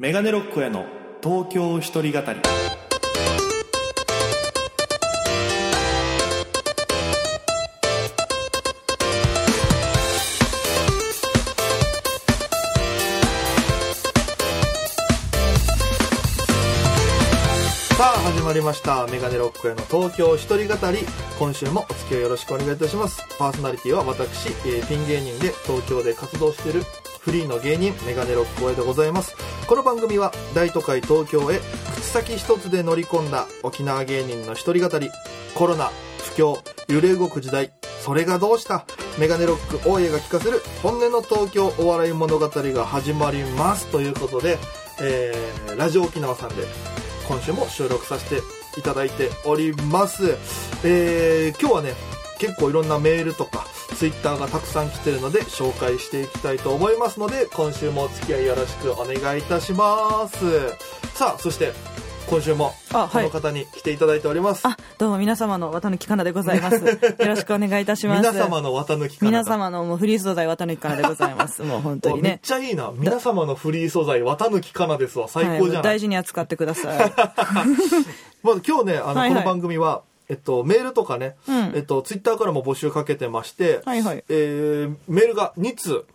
メガネロックへの東京一人語り。さあ始まりました。メガネロックへの東京一人語り。今週もお付き合いよろしくお願いいたします。パーソナリティは私、えーピン芸人で東京で活動しているフリーの芸人メガネロックへでございます。この番組は大都会東京へ口先一つで乗り込んだ沖縄芸人の一人語り。コロナ不況揺れ動く時代。それがどうした？メガネロック大家が聞かせる本音の東京お笑い物語が始まります。ということで、えーラジオ沖縄さんで今週も収録させていただいております。えー今日はね、結構いろんなメールとか、ツイッターがたくさん来てるので、紹介していきたいと思いますので、今週もお付き合いよろしくお願いいたします。さあ、そして、今週も、この方に来ていただいております。あ、どうも皆様の綿抜きかなでございます。よろしくお願いいたします。皆様の綿抜きかな皆様のもうフリー素材綿抜きかなでございます。もう本当にめっね。ちゃいいな。皆様のフリー素材、綿抜きかなですわ。最高じゃはい、大事に扱ってください。まず今日ね、あの、はいはいこの番組は、えっと、メールとかね、うんえっと、ツイッターからも募集かけてまして、はいはいえーメールが2通。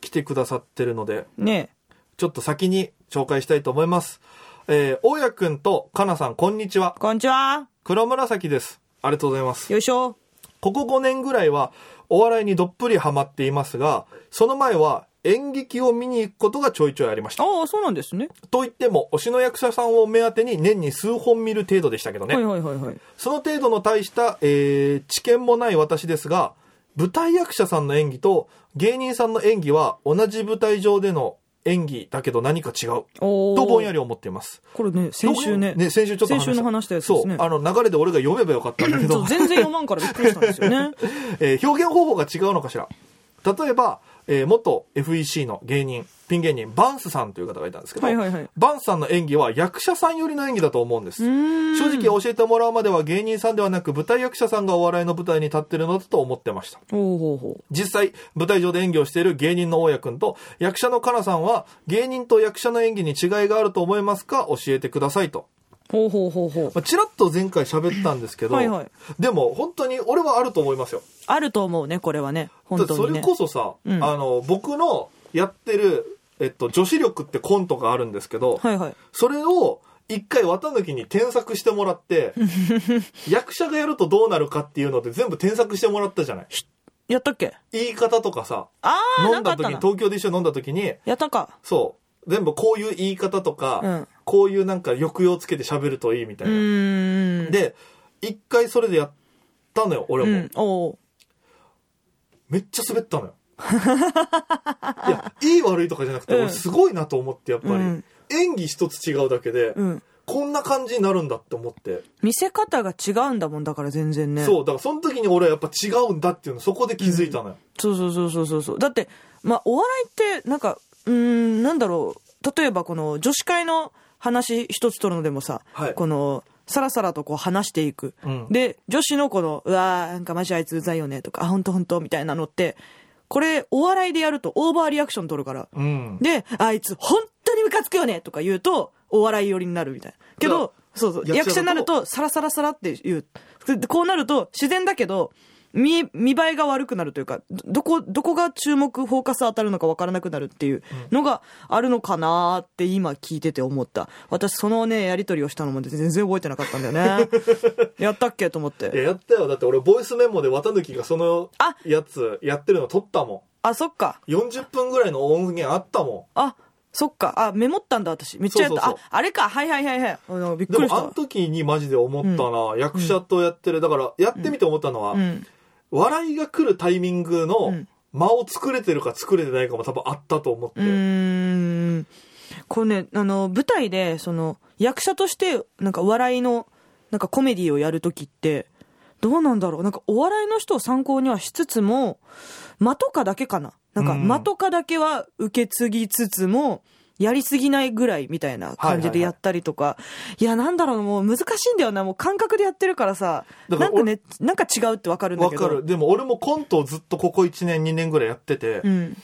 来てくださってるので、ねちょっと先に紹介したいと思います。えー、大家くんとかなさん、こんにちは。こんにちは。黒紫です。ありがとうございます。よいしょ。ここ5年ぐらいは、お笑いにどっぷりハマっていますが、その前は演劇を見に行くことがちょいちょいありました。ああ、そうなんですね。と言っても、推しの役者さんを目当てに年に数本見る程度でしたけどね。はいはいはいはい。その程度の大した、えー知見もない私ですが、舞台役者さんの演技と芸人さんの演技は同じ舞台上での演技だけど何か違う。とぼんやり思っています。これね、先週ね。先週ちょっと話した先週の話したやつですねそう。あの、流れで俺が読めばよかったんだけど全然読まんからびっくりしたんですよね。えー表現方法が違うのかしら。例えば、えー元 FEC の芸人、ピン芸人、バンスさんという方がいたんですけど、はいはいはいバンスさんの演技は役者さん寄りの演技だと思うんです。正直教えてもらうまでは芸人さんではなく舞台役者さんがお笑いの舞台に立ってるのだと思ってました。ほうほうほう。実際、舞台上で演技をしている芸人の大家くんと役者のかなさんは芸人と役者の演技に違いがあると思いますか？教えてくださいと。ほうほうほうほう。まあ、ちらっと前回喋ったんですけど、はいはいでも本当に俺はあると思いますよ。あると思うね、これはね。本だってそれ当にね。こそさ、うんあの、僕のやってる、えっと、女子力ってコントがあるんですけど、はいはい。それを一回綿抜きに添削してもらって、役者がやるとどうなるかっていうので全部添削してもらったじゃない。やったっけ？言い方とかさ、ああ、飲だ時に。東京で一緒に飲んだ時に、やったか。そう、全部こういう言い方とか、うんこういうなんか抑揚つけて喋るといいみたういな。で、一回それでやったのよ、俺も。めっちゃ滑ったのよ。いや、いい悪いとかじゃなくて、うん俺すごいなと思って、やっぱり、うん演技一つ違うだけで、うん。こんな感じになるんだって思って。見せ方が違うんだもんだから全然ね。そう、だからその時に俺はやっぱ違うんだっていうの、そこで気づいたのよ。そうそうそうそうそうそう。だって、まあ、お笑いって、なんか、うーん、なんだろう。例えばこの女子会の話一つ取るのでもさ、はいこの、さらさらとこう話していく。うんで、女子のこの、うわー、なんかマジあいつうざいよねとか、あ、ほんとほんとみたいなのって、これ、お笑いでやるとオーバーリアクション取るから。うん。で、あいつ本当にムカつくよねとか言うと、お笑い寄りになるみたいな。けど、そうそう、役者になると、サラサラサラって言う。でこうなると、自然だけど、見、見栄えが悪くなるというか、どどこ、どこが注目、フォーカス当たるのか分からなくなるっていうのがあるのかなーって今聞いてて思った。私、そのね、やりとりをしたのも全然覚えてなかったんだよね。やったっけ？と思っいや、て。やったよ。だって俺、ボイスメモで綿抜きがそのあやつやってるの撮ったもあ、そっか。ん。40分ぐらいの音源あったもあ、そっか。あ、メモったんだ、私。めっちゃやった。そうそうそうあ、あれか。はいはいはいはい。びっん。でくりした。もあの時にマジで思ったな、役者とやってる。だから、やってみて思ったのは、うん。笑いが来るタイミングのん間を作れてるか作れてないかも多分あったと思って。うーん。これね、あの、舞台で、その、役者として、なんか笑いの、なんかコメディをやるときって、どうなんだろうなんかお笑いの人を参考にはしつつも、間とかだけかななんかうん間とかだけは受け継ぎつつも、やりすぎないぐらいみたいな感じでやったりとか、いや、なんだろう、もう難しいんだよな、もう感覚でやってるからさ、らなんかね、なんか違うってわかるんだけど。わかる。でも俺もコントをずっとここ1年2年ぐらいやってて、うん。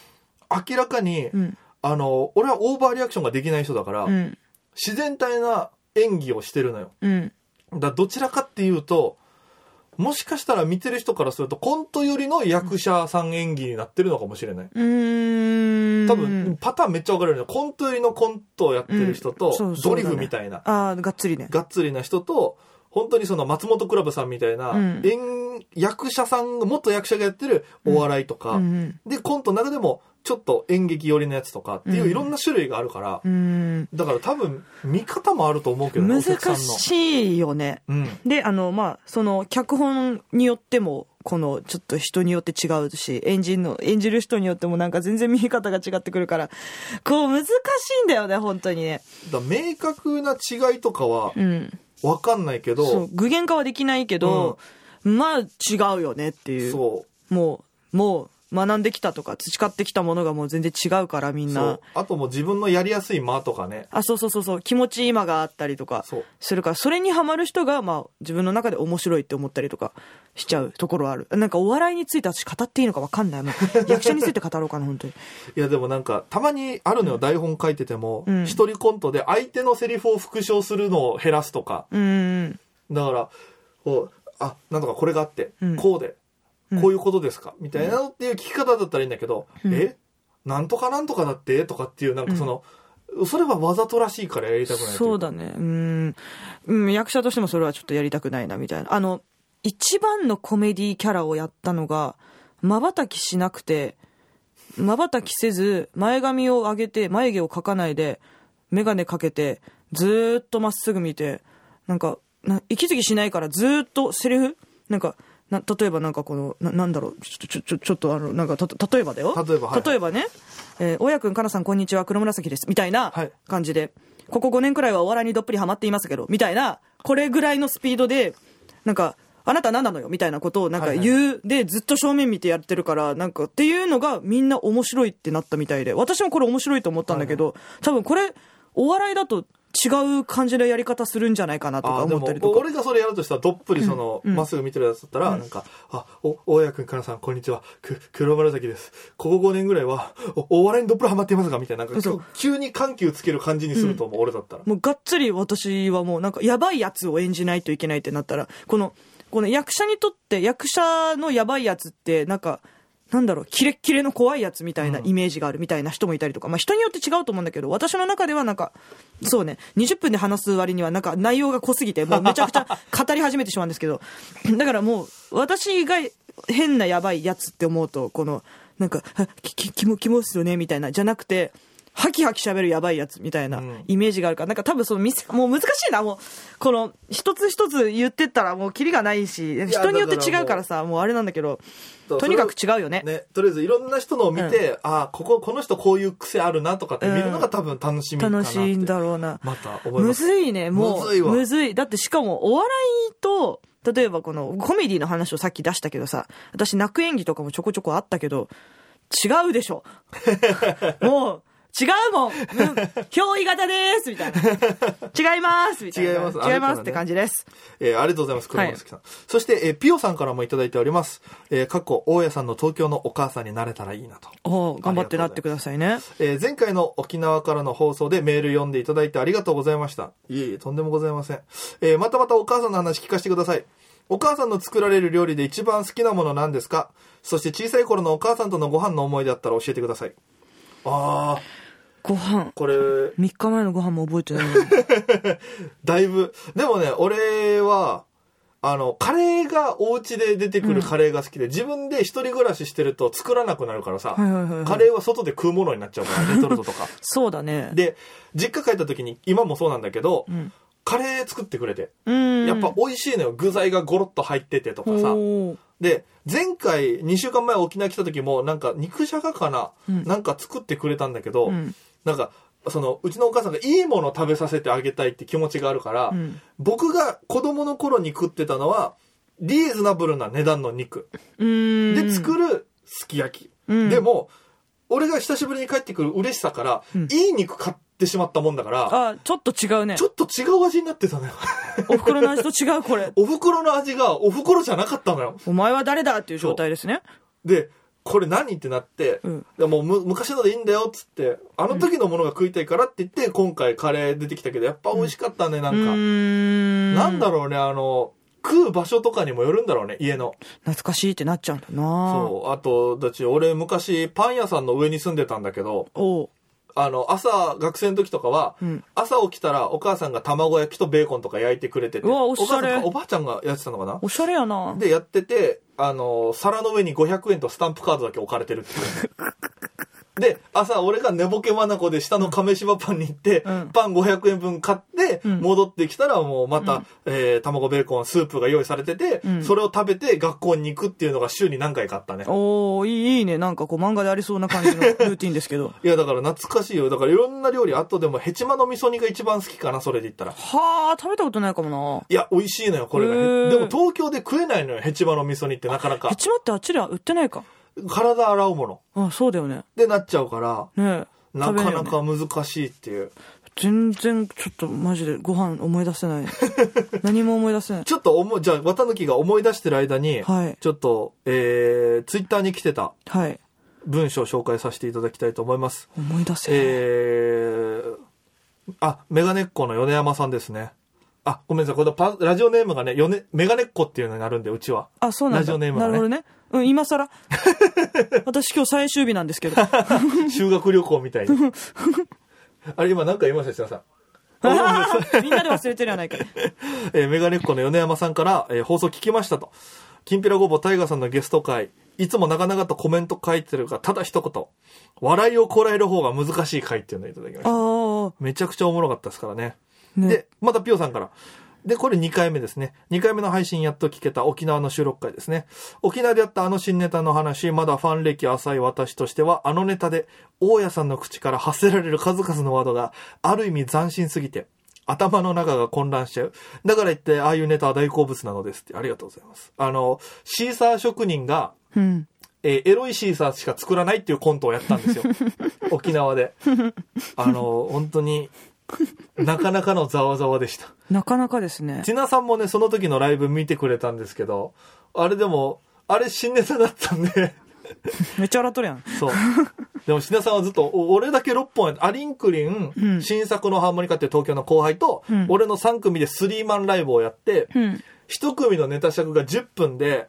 明らかに、うん。あの、俺はオーバーリアクションができない人だから、うん。自然体な演技をしてるのよ。うん。だどちらかっていうと、もしかしたら見てる人からすると、コントよりの役者さん演技になってるのかもしれない。うーん。多分、パターンめっちゃ分かれるのよコントよりのコントをやってる人と、ドリフみたいな、ああ、がっつりね。がっつりな人と、本当にその松本クラブさんみたいな、うん。演役者さんが、元役者がやってるお笑いとか、うん。で、コントの中でも、ちょっと演劇寄りのやつとかっていううんいろんな種類があるから、うん。だから多分、見方もあると思うけどね、難。しいよね。うん。で、あの、まあ、その、脚本によっても、この、ちょっと人によって違うし、演じるの、演じる人によってもなんか全然見え方が違ってくるから、こう、難しいんだよね、本当にね。だ明確な違いとかはうん。分かんないけど、そう、具現化はできないけど、まあ、違うよねっていう。そうもう、もう、学んできたとか、培ってきたものがもう全然違うから、みんな。あともう自分のやりやすい間とかねあ、そうそうそうそう、気持ちいい間があったりとかするから、それにハマる人が、まあ、自分の中で面白いって思ったりとかしちゃうところはある。なんかお笑いについて私語っていいのか分かんない。もう 役者について語ろうかな、本当に。いやでもなんかたまにあるのよ、台本書いててもうん一、人コントで相手のセリフを復唱するのを減らすとかうーん。だからこうあなんとかこれがあって、うんこうでうんこういうことですか、みたいなのっていう聞き方だったらいいんだけど、うん。え？なんとかなんとかだって？とかっていうなんかその、それはわざとらしいからやりたくないそうだね。うーん。うん、役者としてもそれはちょっとやりたくないな、みたいな。あの、一番のコメディキャラをやったのが、瞬きしなくて、瞬きせず、前髪を上げて、眉毛を描かないで、眼鏡かけて、ずーっとまっすぐ見て、なんか、な息継ぎしないからずーっとセリフ？なんか、な例えばなんかこの、ななんだろう、ちょ、ちょ、ちょ、ちょっとあの、なんか、た、例えばだよ。例えばはい例えばね、えー、大家くん、かなさん、こんにちは、黒紫です。みたいなはい。感じで、ここ5年くらいはお笑いにどっぷりハマっていますけど、みたいな、これぐらいのスピードで、なんか、あなた何なのよ？みたいなことをなんかはいはい。言う、で、ずっと正面見てやってるから、なんかっていうのがみんな面白いってなったみたいで、私もこれ面白いと思ったんだけど、多分これ、お笑いだと違う感じのやり方するんじゃないかなとか思ったりとか。俺がそれやるとしたらどっぷりそのま、っすぐ見てるやつだったら、なんか「あお大家君かなさんこんにちは。く黒紫です。ここ5年ぐらいはおお笑いにどっぷりハマっていますが」みたいななんか急に緩急つける感じにすると思う、俺だったら。もうがっつり私はもうなんかやばいやつを演じないといけないってなったら、この、この役者にとって役者のやばいやつってなんか、なんだろう、キレッキレの怖いやつみたいなイメージがあるみたいな人もいたりとか、まあ人によって違うと思うんだけど、私の中ではなんか、そうね、20分で話す割にはなんか内容が濃すぎて、もうめちゃくちゃ語り始めてしまうんですけど、だからもう、私が変なやばいやつって思うと、この、なんか、あき、き、キモ、キモっすよね、みたいな、じゃなくて、ハキハキ喋るやばいやつみたいなうんイメージがあるから、なんか多分その店、もう難しいな、もう、この、一つ一つ言ってったらもうキリがないし、人によって違うからさ、もうあれなんだけど、とにかく違うよね。ね、とりあえずいろんな人のを見て、ああこここの人こういう癖あるなとかって見るのが多分楽しみかなって、楽しいんだろうな。また思いむますずいね、もう。むずいわむずい。だってしかも、お笑いと、例えばこのコメディの話をさっき出したけどさ、私泣く演技とかもちょこちょこあったけど、違うでしょ。もう、違うもん。うん、憑依型ですみたいな。違いますみたいな。違います違いますって感じです。えーありがとうございます、黒松さん。そして、えーピオさんからもいただいております。えー、過去、大家さんの東京のお母さんになれたらいいなと。おう頑張ってなってくださいね。えー前回の沖縄からの放送でメール読んでいただいてありがとうございました。いえいえ、とんでもございません。えーまたまたお母さんの話聞かせてください。お母さんの作られる料理で一番好きなもの何ですか？そして小さい頃のお母さんとのご飯の思い出あったら教えてください。あご飯ー、。これ、3日前のご飯も覚えてないな だいぶ、でもね、俺は、あの、カレーがお家で出てくるカレーが好きで、自分で一人暮らししてると作らなくなるからさ、はいはいはいはいカレーは外で食うものになっちゃうから、レトルトとか。そうだね。で、実家帰った時に、今もそうなんだけど、んカレー作ってくれて、うん。やっぱ美味しいのよ。具材がゴロッと入っててとかさ。で、前回2週間前沖縄来た時も、なんか肉じゃがかな、なんか作ってくれたんだけど、うんなんか、その、うちのお母さんがいいものを食べさせてあげたいって気持ちがあるから、ん僕が子供の頃に食ってたのは、リーズナブルな値段の肉。で作るすき焼き。うんでも、俺が久しぶりに帰ってくる嬉しさから、いい肉買ってしまったもんだから、あ、ちょっと違うねち。ょっと違う味になってたのよ。お袋の味と違う、これ。お袋の味がお袋じゃなかったのよ。お前は誰だっていう状態ですね。で、これ何？ってなって、うんでもうむ昔のでいいんだよっつって、あの時のものが食いたいからって言って、今回カレー出てきたけど、やっぱ美味しかったね、なうんか。ーん。なんだろうね、あの、食う場所とかにもよるんだろうね、家の。懐かしいってなっちゃうんだなそう。あと、だち、俺昔パン屋さんの上に住んでたんだけど。あの、朝、学生の時とかは、うん朝起きたらお母さんが卵焼きとベーコンとか焼いてくれてて、うわおしゃれおばあちゃんがやってたのかな？おしゃれやな。で、やってて、あの、皿の上に500円とスタンプカードだけ置かれてるっていう。で、朝、俺が寝ぼけまなこで下の亀島パンに行って、うんパン500円分買って、うん戻ってきたらもうまた、えー卵ベーコン、スープが用意されてて、うんそれを食べて学校に行くっていうのが週に何回かあったね。おー、いいいいね。なんかこう漫画でありそうな感じの ルーティンですけど。いや、だから懐かしいよ。だからいろんな料理、あとでもヘチマの味噌煮が一番好きかな、それで言ったら。はあ、食べたことないかもな。いや、美味しいのよ、これが。でも東京で食えないのよ、ヘチマの味噌煮ってなかなかヘ。チマってあっちでは売ってないか。体洗うもの。あ、そうだよね。でなっちゃうから、ねえ。なかなか難しいっていう。全然、ちょっとマジでご飯思い出せない。何も思い出せない。ちょっと思い、じゃあ、綿抜きが思い出してる間に、はいちょっと、えー、ツイッターに来てたはい。文章を紹介させていただきたいと思います。思い出せない。えー、あ、メガネっ子の米山さんですね。あ、ごめんなさい。これパラジオネームがね、よね、メガネっ子っていうのになるんで、うちは。あ、そうなんだ。ラジオネームがねなるほどね。うん、今更。私今日最終日なんですけど。修学旅行みたいに。あれ、今何か言いました、千田さん。みんなで忘れてるやないかい。えーメガネっ子の米山さんから、えー放送聞きましたと。きんぴらごぼうタイガーさんのゲスト会、いつも長々とコメント書いてるが、ただ一言、笑いをこらえる方が難しい回っていうのをいただきました。めちゃくちゃおもろかったですからね。ね。で、またピオさんから。で、これ2回目ですね。2回目の配信やっと聞けた沖縄の収録回ですね。沖縄でやったあの新ネタの話、まだファン歴浅い私としては、あのネタで、大家さんの口から発せられる数々のワードが、ある意味斬新すぎて、頭の中が混乱しちゃう。だから言って、ああいうネタは大好物なのですって。ありがとうございます。あの、シーサー職人が、うん。えーエロいシーサーしか作らないっていうコントをやったんですよ。沖縄で。あの、本当に、なかなかのざわざわでした。なかなかですね。ティナさんもね、その時のライブ見てくれたんですけど、あれでも、あれ新ネタだったんで、めっちゃ笑っとるやん。そう。でも、シナさんはずっと、お俺だけ6本やって、アリンクリン、うん新作のハーモニカっていう東京の後輩と、うん俺の3組でスリーマンライブをやって、うん。1組のネタ尺が10分で、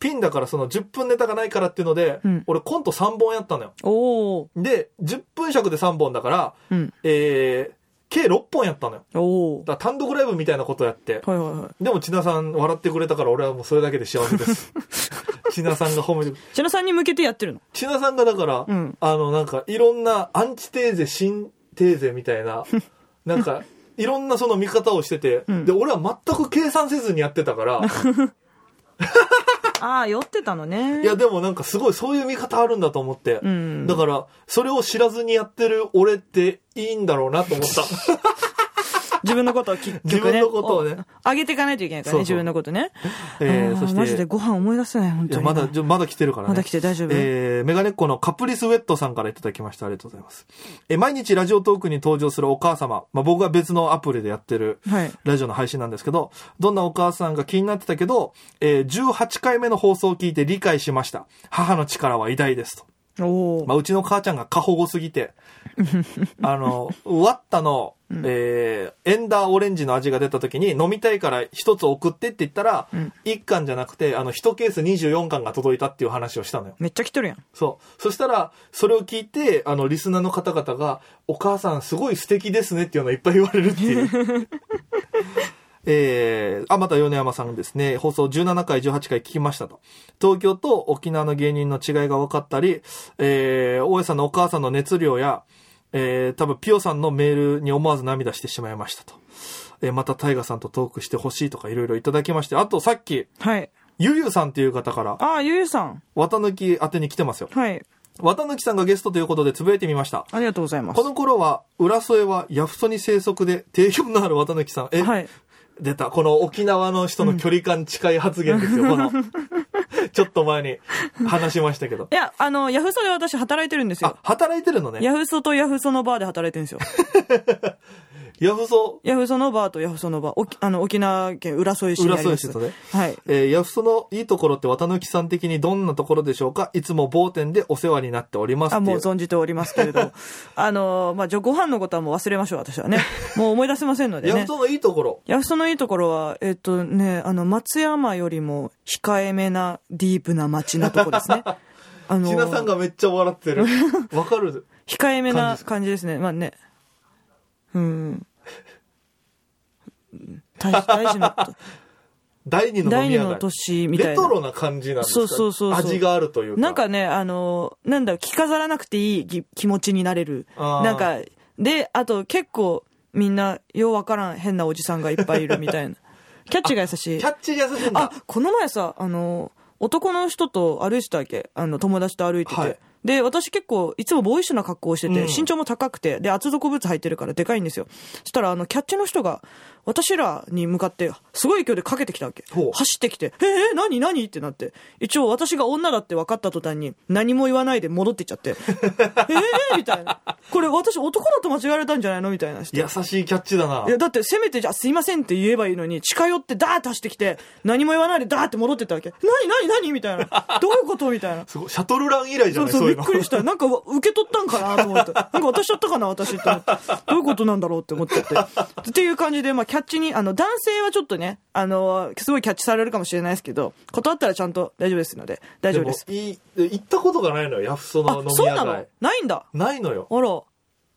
ピンだからその10分ネタがないからっていうので、うん俺コント3本やったのよ。で、10分尺で3本だから、うん。えー、計6本やったのよ。おー。だから単独ライブみたいなことやって。はいはいはい。でも、千奈さん笑ってくれたから俺はもうそれだけで幸せです。千奈さんが褒めてく千奈さんに向けてやってるの？千奈さんがだから、うんあの、なんか、いろんなアンチテーゼ、新テーゼみたいな、なんか、いろんなその見方をしてて、うんで、俺は全く計算せずにやってたから、ああ、酔ってたのね。いや、でもなんかすごいそういう見方あるんだと思って、うんだから、それを知らずにやってる俺っていいんだろうなと思った。自分のことを結局ね。自分のことをねお。上げていかないといけないからね、そうそう自分のことね。えー、そして、マジでご飯思い出せない、本当に。まだ、じゃまだ来てるからね。まだ来て大丈夫？えー、メガネっ子のカプリスウェットさんからいただきました。ありがとうございます。えー毎日ラジオトークに登場するお母様。まあ、僕が別のアプリでやってる、はい。ラジオの配信なんですけど、どんなお母さんが気になってたけど、えー18回目の放送を聞いて理解しました。母の力は偉大ですと。まあ、うちの母ちゃんが過保護すぎて、あの、ワッタの、えーエンダーオレンジの味が出た時に飲みたいから一つ送ってって言ったら、ん一巻じゃなくて、あの、一ケース24巻が届いたっていう話をしたのよ。めっちゃ来とるやん。そう。そしたら、それを聞いて、あの、リスナーの方々が、お母さんすごい素敵ですねっていうのをいっぱい言われるっていう。えー、あ、また米山さんですね。放送17回、18回聞きましたと。東京と沖縄の芸人の違いが分かったり、えー、大江さんのお母さんの熱量や、えー、多分ピオさんのメールに思わず涙してしまいましたと。えー、またタイガさんとトークしてほしいとかいろいろいただきまして、あとさっき、はい。ゆゆさんっていう方から、ああ、ゆゆさん。綿抜き宛てに来てますよ。はい。綿抜きさんがゲストということでつぶやいてみました。ありがとうございますこ。の頃は、浦添はヤフソに生息で、定評のある綿抜きさん。え、はい。出た。この沖縄の人の距離感近い発言ですよ、この。ちょっと前に話しましたけどい。や、あの、ヤフソで私働いてるんですあよ。、働いてるのね。ヤフソとヤフソのバーで働いてるんですよ。ヤフソ、ヤフソのバーとヤフソのバー、おきあの、沖縄県浦添市にあ浦ります。添市とね。はい。えー、ヤフソのいいところって綿貫さん的にどんなところでしょうか？いつも某店でお世話になっておりますってあ。もう存じておりますけれど。あのー、まあ、じゃあご飯のことはもう忘れましょう、私はね。もう思い出せませんのでねヤフ。ソのいいところ。ヤフソのいいところは、えっとね、あの、松山よりも控えめなディープな街なとこですね。あのひなさんがめっちゃ笑ってる。わかる控えめな感じですね。まあね。うん。大大事なこと。第二の第二の。年みたいな。レトロな感じなんですか？そうそうそうそう味があるというか。なんかね、あの、なんだろう、着飾らなくていいぎ気持ちになれる。なんか、で、あと結構みんな、ようわからん変なおじさんがいっぱいいるみたいな。キャッチが優しいキ。ャッチが優しいんだあ。、この前さ、あの、男の人と歩いてたわけ？あの、友達と歩いてて。はいで、私結構、いつもボーイッシュな格好をしてて、うん身長も高くて、で、厚底ブーツ履いてるからでかいんですよ。そしたら、あの、キャッチの人が、私らに向かって、すごい勢いでかけてきたわけ。走ってきて、ええ何何？ってなって。一応、私が女だって分かった途端に、何も言わないで戻ってっちゃって。ええみたいな。これ、私男だと間違われたんじゃないの？みたいな。優しいキャッチだな。いや、だってせめてじゃあすいませんって言えばいいのに、近寄ってダーッと走ってきて、何も言わないでダーって戻ってったわけ。何何何？みたいな。どういうこと？みたいな。すごい。シャトルラン以来じゃない？そうそう、び。っくりした。なんか、受け取ったんかなと思って。なんか渡しちゃったかな私って思って。どういうことなんだろうって思っちゃって。っていう感じで、まあ、キャッチに、あの、男性はちょっとね、あの、すごいキャッチされるかもしれないですけど、断ったらちゃんと大丈夫ですので、大丈夫です。もいい、行ったことがないのよ、ヤフソのあ飲、みそうなの？屋街。ないんだ？ないのよ。あら。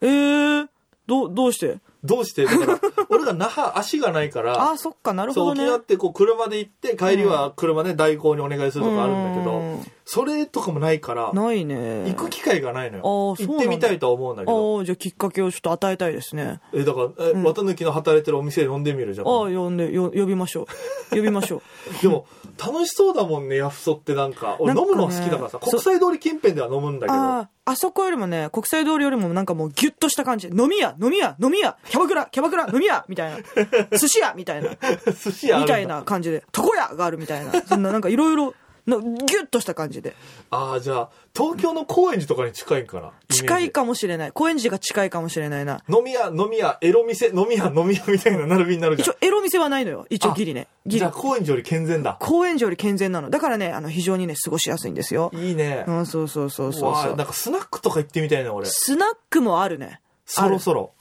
えー、どう、どうして？どうして？だから、俺が那覇、足がないから、あ、そっか、なるそう、ほどね。沖縄ってこう、車で行って、帰りは車で代行にお願いするとかあるんだけどうん、それとかもないから、ないね。行く機会がないのよ。行ってみたいとは思うんだけど。ああ、じゃあきっかけをちょっと与えたいですね。え、だから、え、綿抜きの働いてるお店で飲んでみるじゃん。ああ、呼んで、よ呼びましょう。呼びましょう。でも、楽しそうだもんね、ヤフソってなんか。俺飲むの好きだからさ、国際通り近辺では飲むんだけど。ああ、あそこよりもね、国際通りよりもなんかもうギュッとした感じ。飲み屋、飲み屋、飲み屋、キャバクラ、キャバクラ、飲み屋みたいな。寿司屋みたいな。寿司屋みたいな感じで。床屋があるみたいな。そんななんかいろいろ、なギュッとした感じで。ああ、じゃあ、東京の高円寺とかに近いんかな？近いか。かもしれない。高円寺が近いかもしれないな。飲み屋、飲み屋、エロ店、飲み屋、飲み屋みたいな並びになるじゃん。一応、エロ店はないのよ。一応ギリね。ギリじゃあ。高円寺より健全だ。高円寺より健全なの。だからね、あの、非常にね、過ごしやすいんですよ。いいね。うん、そうそうそうそうそうなん。かスナックとか行ってみたいな、俺。スナックもあるね。そろそろ。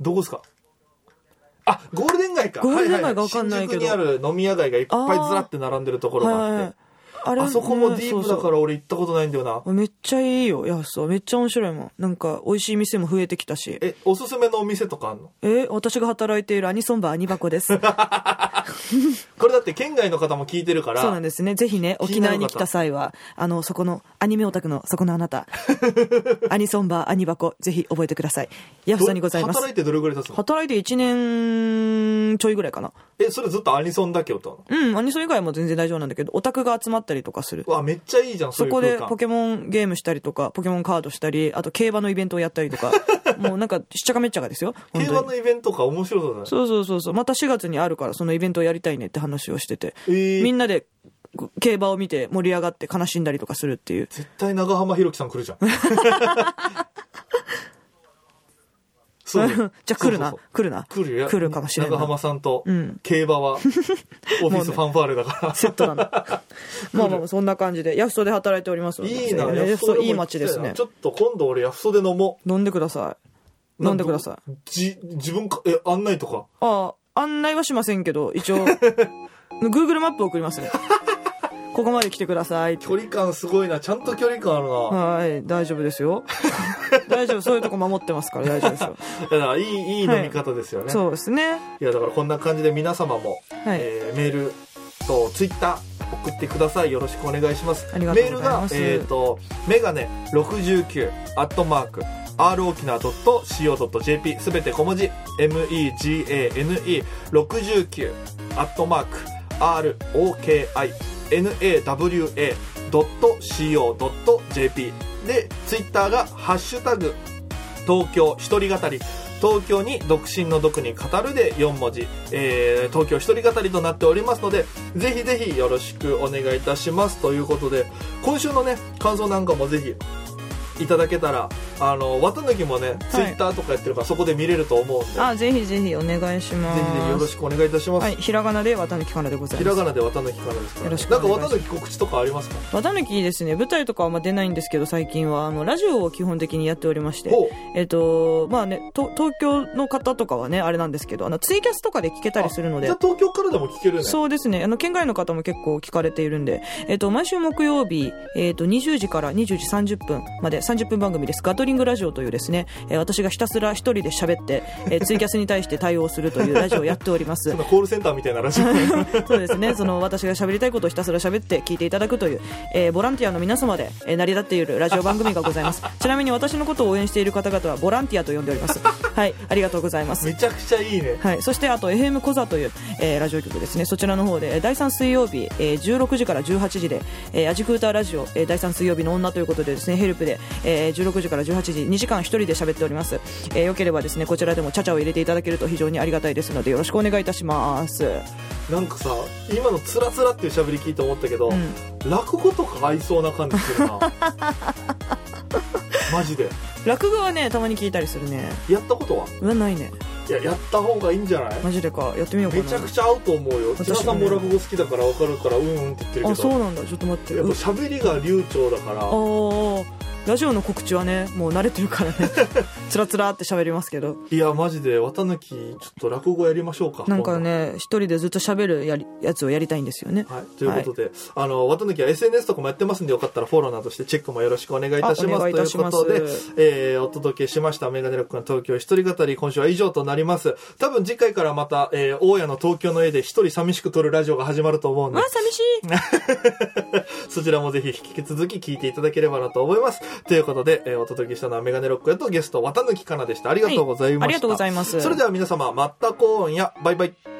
どこですか？あ、ゴールデン街か。ゴールデン街ははがわかんないけど新宿にある飲み屋街がいっぱいずらって並んでるところがあって。あれあそこもディープだから俺行ったことないんだよな。めっちゃいいよ、やそう。めっちゃ面白いもん。なんか、美味しい店も増えてきたし。え、おすすめのお店とかあんの？え、私が働いているアニソンバーアニバコです。これだって県外の方も聞いてるから。そうなんですね。ぜひね、沖縄に来た際は、あの、そこの、アニメオタクの、そこのあなた、アニソンバーアニバコ、ぜひ覚えてください。ヤフどさんにございます働い。てどれぐらい経つの？働いて1年ちょいぐらいかな。え、それずっとアニソンだけ歌うの？うん、アニソン以外も全然大丈夫なんだけど、オタクが集まったりとかするう。わ、めっちゃいいじゃん、そこでそういう空間ポケモンゲームしたりとか、ポケモンカードしたり、あと競馬のイベントをやったりとか、もうなんか、しっちゃかめっちゃかですよ。競馬のイベントか面白そうだね。そうそうそうそう。また4月にあるから、そのイベントをやりたいねって話をしてて、えーみんなでこ競馬を見て盛り上がって悲しんだりとかするっていう。絶対長浜ひろきさん来るじゃん。そうじゃあ来るな来るな来るよ。来るかもしれんな長浜さんとん、競馬は、オフィスファンファーレだから。セットなんだ。まあまあ、そんな感じで、ヤフソで働いておりますいいな、ヤフソいい街ですねち。ょっと今度俺ヤフソで飲も飲んでください。飲んでください。い。じ、自分か、え、案内とか？ああ、案内はしませんけど、一応、Google マップ送りますね。ここまで来てください。距離感すごいな。ちゃんと距離感あるな。はい、大丈夫ですよ。大丈夫、そういうとこ守ってますから大丈夫ですよ。いやだからいい、いい飲み方ですよね。そうですね。いや、だからこんな感じで皆様も、はいえーメールとツイッター送ってください。よろしくお願いします。ありがとうございますメールが、えっ、と、メガネ69、アットマーク、r 沖縄 .co.jp すべて小文字 megane69 アットマーク rokinawa.co.jp でツイッターがハッシュタグ東京一人語り。東京に独身の独に語るで4文字、えー東京一人語りとなっておりますのでぜひぜひよろしくお願いいたします。ということで今週のね感想なんかもぜひいただけたらあの綿抜きもね、ツイッターとかやってるからそこで見れると思うんで。ぜあぜひぜひお願いします。ひぜひよろしくお願いいたします、はいひらがなで綿抜きかなでございひます。らがなで綿抜きからですから、よろしくなんか綿抜き告知とかありますか？綿抜きですね。舞台とかはあんま出ないんですけど最近は。あのラジオを基本的にやっておりましてえっ、とまあねと東京の方とかはねあれなんですけどあのツイキャスとかで聞けたりするので。じゃあ東京からでも聞けるね。そうですね。あの、県外の方も結構聞かれているんで、えっ、と、毎週木曜日、えっ、と、20時から20時30分まで30分番組です。ガトリングラジオというですね、えー私がひたすら一人で喋って、えーツイキャスに対して対応するというラジオをやっております コールセンターみたいなラジオ そうですね。その、私が喋りたいことをひたすら喋って聞いていただくという、えーボランティアの皆様で、えー成り立っているラジオ番組がございます。ちなみに私のことを応援している方々はボランティアと呼んでおります。はい。ありがとうございます。めちゃくちゃいいねはい、そしてあと FM コザという、えーラジオ局ですねそちらの方でえー第3水曜日、えー16時から18時で、えー、アジクーターラジオ、えー第3水曜日の女ということでですねヘルプで、えー16時から18時2時間一人で喋っております、えーよければですねこちらでもチャチャを入れていただけると非常にありがたいですのでよろしくお願いいたします。なんかさ今のつらつらっていう喋り聞いて思ったけど、うん。落語とか合いそうな感じするな。マジで。落語はねたまに聞いたりするね。やったことは？うわないね。いややった方がいいんじゃない？マジでか。やってみようかな。めちゃくちゃ合うと思うよ。私千田さんも落語好きだから分かるからうんうんって言ってるけあそうどなんだ。ちょっと待って。やっぱう喋りが流暢だから。あーラジオの告知はねもう慣れてるからね つらつらって喋りますけどいやマジで綿抜きちょっと落語やりましょうかなんかね、一人でずっと喋るやりやつをやりたいんですよね。はい、ということで、あの、綿抜きは SNS とかもやってますんで、よかったらフォローなどしてチェックもよろしくお願いいたします。ということで、えー、お届けしました、メガネロックの東京一人語り、今週は以上となります。多分次回からまた、えー、大家の東京の絵で一人寂しく撮るラジオが始まると思うんでわあ、、寂しい そちらもぜひ引き続き聞いていただければなと思います。ということで、えー、お届けしたのはメガネロックへとゲスト、綿抜きかなでした。ありがとうございました。ありがとうございます。それでは皆様、また今夜、バイバイ。